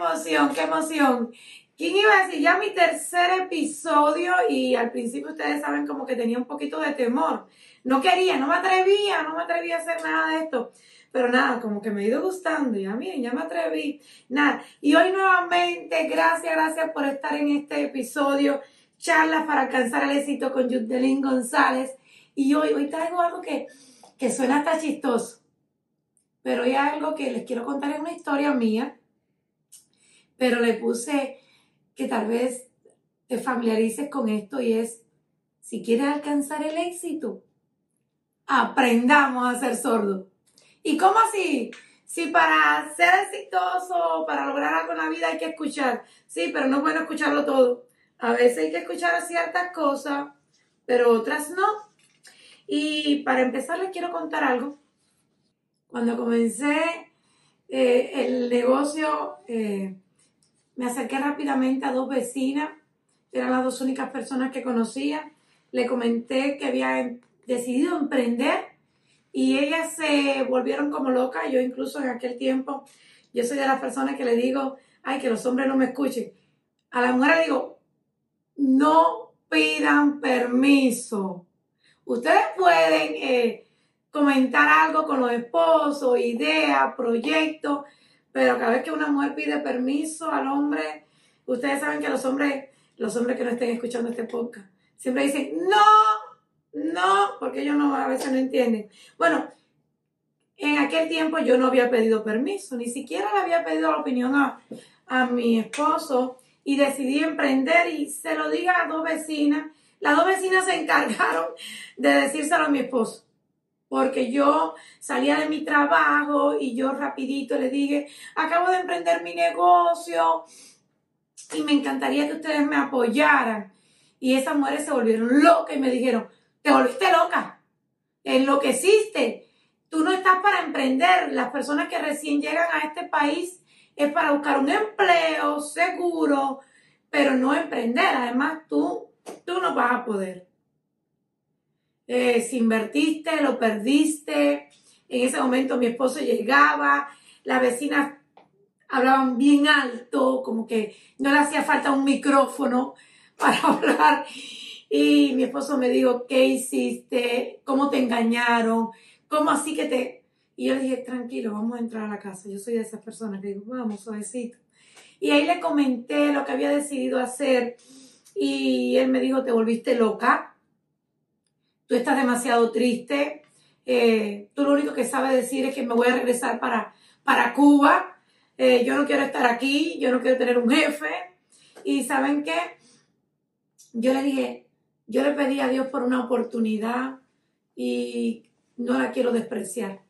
emoción, qué emoción. ¿Quién iba a decir? Ya mi tercer episodio y al principio ustedes saben como que tenía un poquito de temor. No quería, no me atrevía, no me atrevía a hacer nada de esto. Pero nada, como que me ha ido gustando. Ya miren, ya me atreví. Nada. Y hoy nuevamente, gracias, gracias por estar en este episodio. Charlas para alcanzar el éxito con Yudelín González. Y hoy, hoy traigo algo que, que suena hasta chistoso. Pero hoy algo que les quiero contar es una historia mía. Pero le puse que tal vez te familiarices con esto y es, si quieres alcanzar el éxito, aprendamos a ser sordos. ¿Y cómo así? Si para ser exitoso, para lograr algo en la vida hay que escuchar. Sí, pero no es bueno escucharlo todo. A veces hay que escuchar ciertas cosas, pero otras no. Y para empezar les quiero contar algo. Cuando comencé eh, el negocio, eh, me acerqué rápidamente a dos vecinas. Eran las dos únicas personas que conocía. Le comenté que había decidido emprender y ellas se volvieron como locas. Yo incluso en aquel tiempo, yo soy de las personas que le digo, ay, que los hombres no me escuchen. A la mujer le digo, no pidan permiso. Ustedes pueden eh, comentar algo con los esposos, ideas, proyectos, pero cada vez que una mujer pide permiso al hombre, ustedes saben que los hombres, los hombres que no estén escuchando este podcast, siempre dicen, no, no, porque ellos no, a veces no entienden. Bueno, en aquel tiempo yo no había pedido permiso, ni siquiera le había pedido la opinión a, a mi esposo y decidí emprender y se lo diga a dos vecinas. Las dos vecinas se encargaron de decírselo a mi esposo, porque yo salía de mi trabajo y yo rapidito le dije, acabo de emprender mi negocio y me encantaría que ustedes me apoyaran. Y esas mujeres se volvieron locas y me dijeron, te volviste loca, enloqueciste. Tú no estás para emprender. Las personas que recién llegan a este país es para buscar un empleo seguro, pero no emprender. Además, tú, tú no vas a poder. Eh, si invertiste, lo perdiste. En ese momento mi esposo llegaba, las vecinas hablaban bien alto, como que no le hacía falta un micrófono para hablar. Y mi esposo me dijo, ¿qué hiciste? ¿Cómo te engañaron? ¿Cómo así que te...? Y yo dije, tranquilo, vamos a entrar a la casa. Yo soy de esas personas que digo, vamos, suavecito. Y ahí le comenté lo que había decidido hacer. Y él me dijo, te volviste loca. Tú estás demasiado triste. Eh, tú lo único que sabes decir es que me voy a regresar para, para Cuba. Eh, yo no quiero estar aquí. Yo no quiero tener un jefe. Y ¿saben qué? Yo le dije, yo le pedí a Dios por una oportunidad y no la quiero despreciar.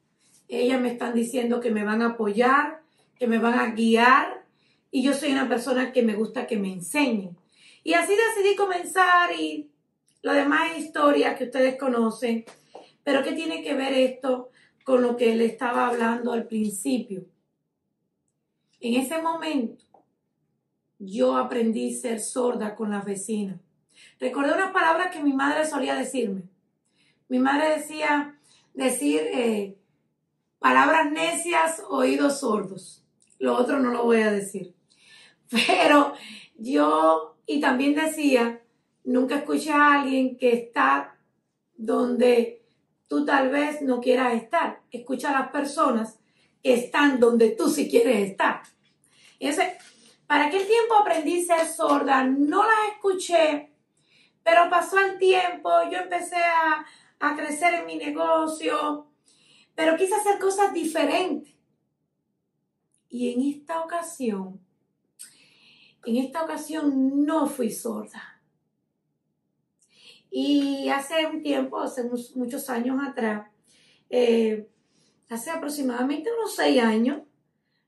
Ellas me están diciendo que me van a apoyar, que me van a guiar y yo soy una persona que me gusta que me enseñen. Y así decidí comenzar y lo demás es historia que ustedes conocen. Pero ¿qué tiene que ver esto con lo que le estaba hablando al principio? En ese momento yo aprendí a ser sorda con las vecinas. Recordé unas palabras que mi madre solía decirme. Mi madre decía decir eh, palabras necias, oídos sordos. Lo otro no lo voy a decir. Pero yo, y también decía, nunca escuché a alguien que está donde tú tal vez no quieras estar. Escucha a las personas que están donde tú sí quieres estar. Entonces, para aquel tiempo aprendí a ser sorda, no las escuché pero pasó el tiempo, yo empecé a, crecer en mi negocio, pero quise hacer cosas diferentes. Y en esta ocasión, en esta ocasión no fui sorda. Y hace un tiempo, hace muchos años atrás, eh, hace aproximadamente unos seis años,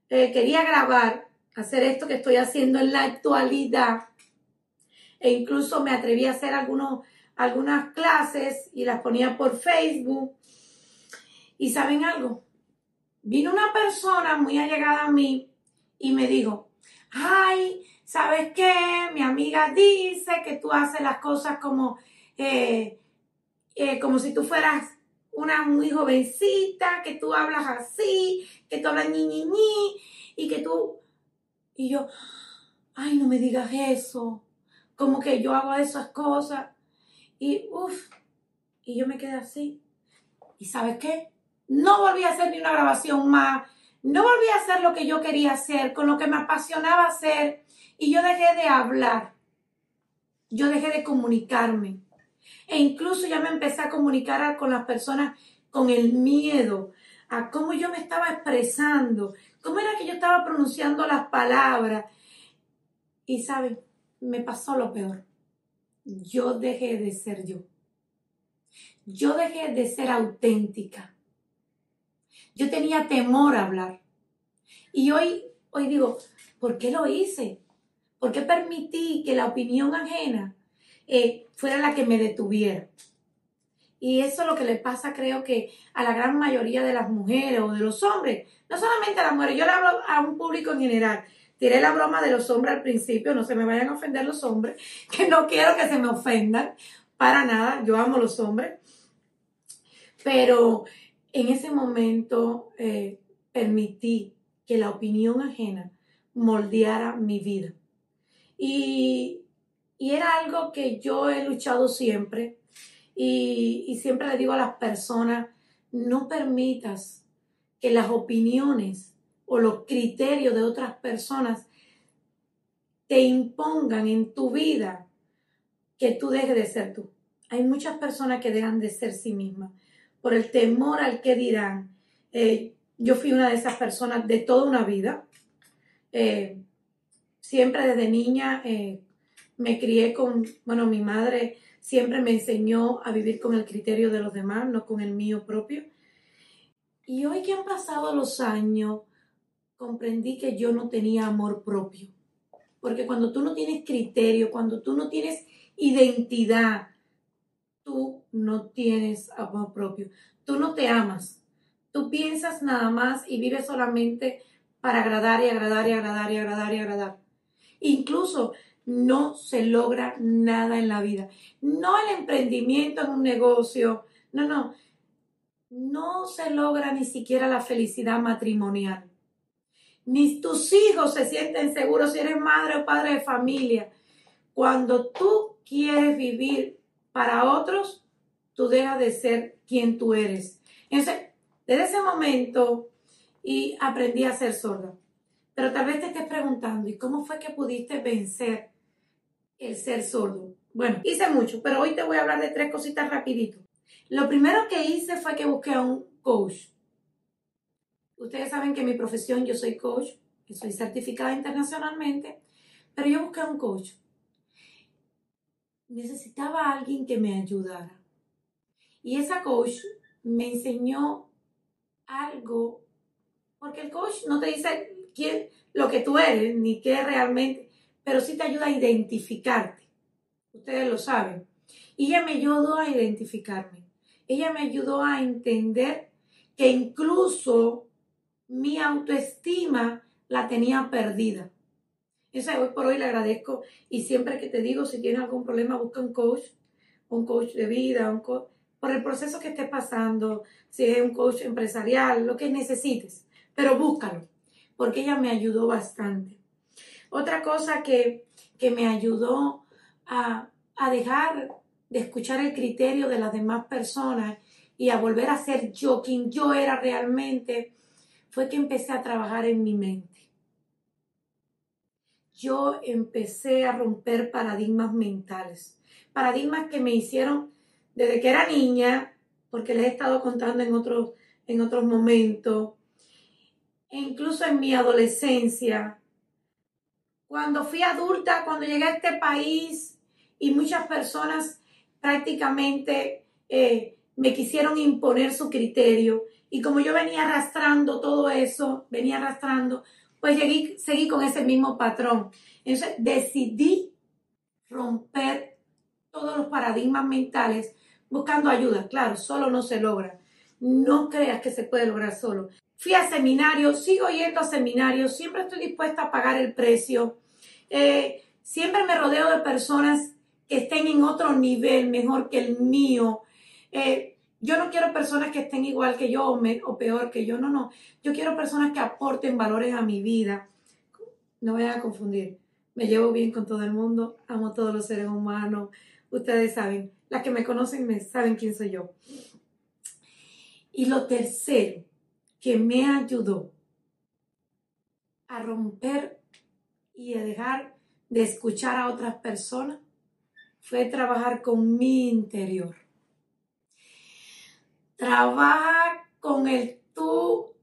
eh, quería grabar, hacer esto que estoy haciendo en la actualidad e incluso me atreví a hacer algunos, algunas clases y las ponía por Facebook. Y saben algo, vino una persona muy allegada a mí y me dijo, ay, ¿sabes qué? Mi amiga dice que tú haces las cosas como, eh, eh, como si tú fueras una muy jovencita, que tú hablas así, que tú hablas ñi, ñi, ñi, y que tú Y yo, ay, no me digas eso, como que yo hago esas cosas. Y uff, y yo me quedé así. ¿Y sabes qué? No volví a hacer ni una grabación más, no volví a hacer lo que yo quería hacer, con lo que me apasionaba hacer, y yo dejé de hablar. Yo dejé de comunicarme. E incluso ya me empecé a comunicar con las personas con el miedo a cómo yo me estaba expresando, cómo era que yo estaba pronunciando las palabras. Y saben, me pasó lo peor. Yo dejé de ser yo. Yo dejé de ser auténtica. Yo tenía temor a hablar. Y hoy, hoy digo, ¿por qué lo hice? ¿Por qué permití que la opinión ajena eh, fuera la que me detuviera? Y eso es lo que le pasa, creo que, a la gran mayoría de las mujeres o de los hombres. No solamente a las mujeres, yo le hablo a un público en general. Tiré la broma de los hombres al principio, no se me vayan a ofender los hombres, que no quiero que se me ofendan, para nada, yo amo los hombres. Pero en ese momento eh, permití que la opinión ajena moldeara mi vida. Y, era algo que yo he luchado siempre y, y siempre le digo a las personas, no permitas que las opiniones o los criterios de otras personas te impongan en tu vida que tú dejes de ser tú. Hay muchas personas que dejan de ser sí mismas por el temor al que dirán. Eh, yo fui una de esas personas de toda una vida. Eh, siempre desde niña eh, me crié con, bueno, mi madre siempre me enseñó a vivir con el criterio de los demás, no con el mío propio. Y hoy que han pasado los años, comprendí que yo no tenía amor propio. Porque cuando tú no tienes criterio, cuando tú no tienes identidad, tú no tienes amor propio. Tú no te amas. Tú piensas nada más y vives solamente para agradar y agradar y agradar y agradar y agradar. Incluso no se logra nada en la vida. No el emprendimiento en un negocio. No, no. No se logra ni siquiera la felicidad matrimonial. Ni tus hijos se sienten seguros si eres madre o padre de familia. Cuando tú quieres vivir para otros, tú dejas de ser quien tú eres. Entonces, desde ese momento, y aprendí a ser sorda. Pero tal vez te estés preguntando, ¿y cómo fue que pudiste vencer el ser sordo? Bueno, hice mucho, pero hoy te voy a hablar de tres cositas rapidito. Lo primero que hice fue que busqué a un coach. Ustedes saben que mi profesión yo soy coach, soy certificada internacionalmente, pero yo busqué a un coach necesitaba alguien que me ayudara. Y esa coach me enseñó algo, porque el coach no te dice quién, lo que tú eres, ni qué realmente, pero sí te ayuda a identificarte. Ustedes lo saben. Ella me ayudó a identificarme. Ella me ayudó a entender que incluso mi autoestima la tenía perdida. Esa hoy por hoy le agradezco y siempre que te digo, si tienes algún problema, busca un coach, un coach de vida, un coach, por el proceso que estés pasando, si es un coach empresarial, lo que necesites, pero búscalo, porque ella me ayudó bastante. Otra cosa que, que me ayudó a, a dejar de escuchar el criterio de las demás personas y a volver a ser yo quien yo era realmente, fue que empecé a trabajar en mi mente. Yo empecé a romper paradigmas mentales, paradigmas que me hicieron desde que era niña, porque les he estado contando en otros, en otros momentos, e incluso en mi adolescencia, cuando fui adulta, cuando llegué a este país y muchas personas prácticamente eh, me quisieron imponer su criterio. Y como yo venía arrastrando todo eso, venía arrastrando, pues seguí, con ese mismo patrón. Entonces decidí romper todos los paradigmas mentales buscando ayuda. Claro, solo no se logra. No creas que se puede lograr solo. Fui a seminarios, sigo yendo a seminarios, siempre estoy dispuesta a pagar el precio. Eh, siempre me rodeo de personas que estén en otro nivel mejor que el mío. Eh, yo no quiero personas que estén igual que yo o, peor que yo, no, no. Yo quiero personas que aporten valores a mi vida. no vayan a confundir. Me llevo bien con todo el mundo, amo a todos los seres humanos. Ustedes saben, las que me conocen me saben quién soy yo. Y lo tercero que me ayudó a romper y a dejar de escuchar a otras personas fue trabajar con mi interior. Trabaja con el tú,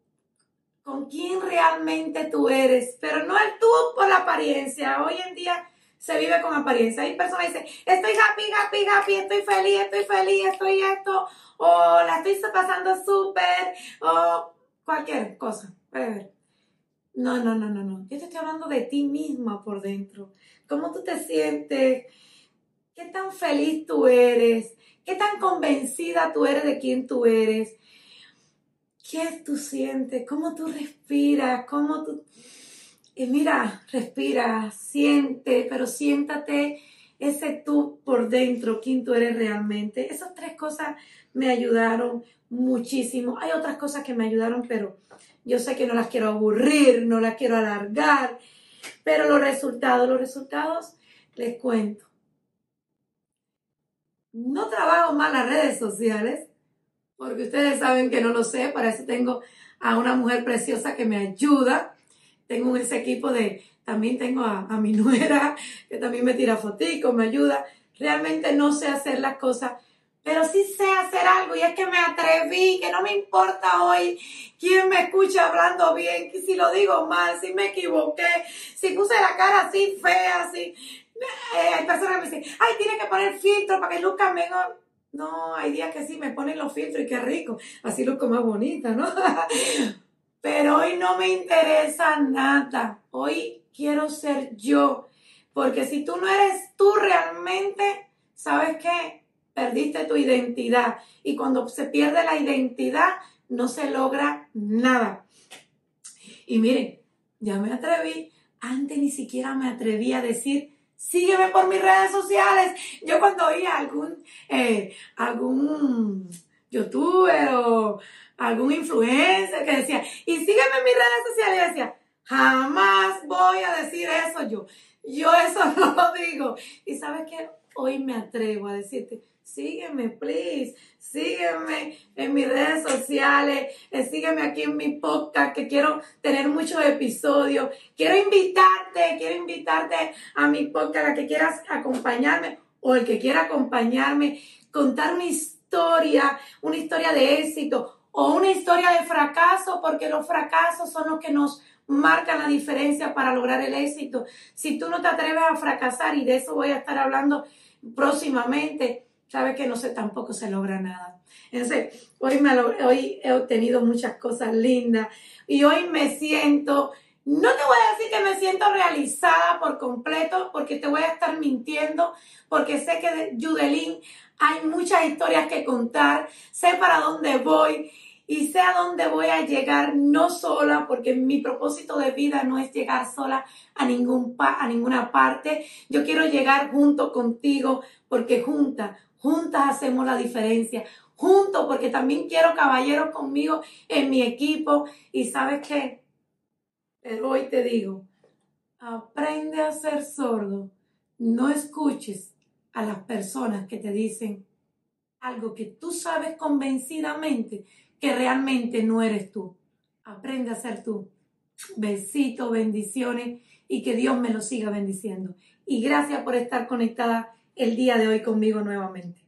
con quién realmente tú eres, pero no el tú por la apariencia. Hoy en día se vive con apariencia. Hay personas que dicen, estoy happy, happy, happy, estoy feliz, estoy feliz, estoy esto, o la estoy pasando súper, o cualquier cosa. No, no, no, no, no. Yo te estoy hablando de ti misma por dentro. ¿Cómo tú te sientes? ¿Qué tan feliz tú eres? ¿Qué tan convencida tú eres de quién tú eres? ¿Qué tú sientes? ¿Cómo tú respiras? ¿Cómo tú... Y mira, respira, siente, pero siéntate ese tú por dentro, quién tú eres realmente. Esas tres cosas me ayudaron muchísimo. Hay otras cosas que me ayudaron, pero yo sé que no las quiero aburrir, no las quiero alargar. Pero los resultados, los resultados, les cuento. No trabajo más las redes sociales, porque ustedes saben que no lo sé, para eso tengo a una mujer preciosa que me ayuda. Tengo ese equipo de también tengo a, mi nuera, que también me tira fotico, me ayuda. Realmente no sé hacer las cosas, pero sí sé hacer algo y es que me atreví, que no me importa hoy quién me escucha hablando bien, si lo digo mal, si me equivoqué, si puse la cara así fea, así. Eh, hay personas que me dicen, ay, tiene que poner filtro para que luzca mejor. No, hay días que sí me ponen los filtros y qué rico, así luzco más bonita, ¿no? Pero hoy no me interesa nada. Hoy quiero ser yo. Porque si tú no eres tú realmente, ¿sabes qué? Perdiste tu identidad. Y cuando se pierde la identidad, no se logra nada. Y miren, ya me atreví. Antes ni siquiera me atreví a decir, sígueme por mis redes sociales. Yo cuando oía algún, eh, algún youtuber o algún influencer que decía, y sígueme en mis redes sociales, y decía, Jamás voy a decir eso yo. Yo eso no lo digo. Y sabes qué? Hoy me atrevo a decirte, sígueme, please, sígueme en mis redes sociales, eh, sígueme aquí en mi podcast, que quiero tener muchos episodios. Quiero invitarte, quiero invitarte a mi podcast, a que quieras acompañarme o el que quiera acompañarme, contar una historia, una historia de éxito o una historia de fracaso, porque los fracasos son los que nos marca la diferencia para lograr el éxito. Si tú no te atreves a fracasar, y de eso voy a estar hablando próximamente, sabes que no sé, tampoco se logra nada. Entonces, hoy, me, hoy he obtenido muchas cosas lindas y hoy me siento, no te voy a decir que me siento realizada por completo, porque te voy a estar mintiendo, porque sé que de Judelín hay muchas historias que contar, sé para dónde voy y sé a dónde voy a llegar no sola, porque mi propósito de vida no es llegar sola a, ningún a ninguna parte. Yo quiero llegar junto contigo, porque juntas, juntas hacemos la diferencia. Juntos, porque también quiero caballeros conmigo en mi equipo. Y sabes qué? Pero hoy te digo, aprende a ser sordo. No escuches a las personas que te dicen algo que tú sabes convencidamente que realmente no eres tú. Aprende a ser tú. Besitos, bendiciones y que Dios me lo siga bendiciendo. Y gracias por estar conectada el día de hoy conmigo nuevamente.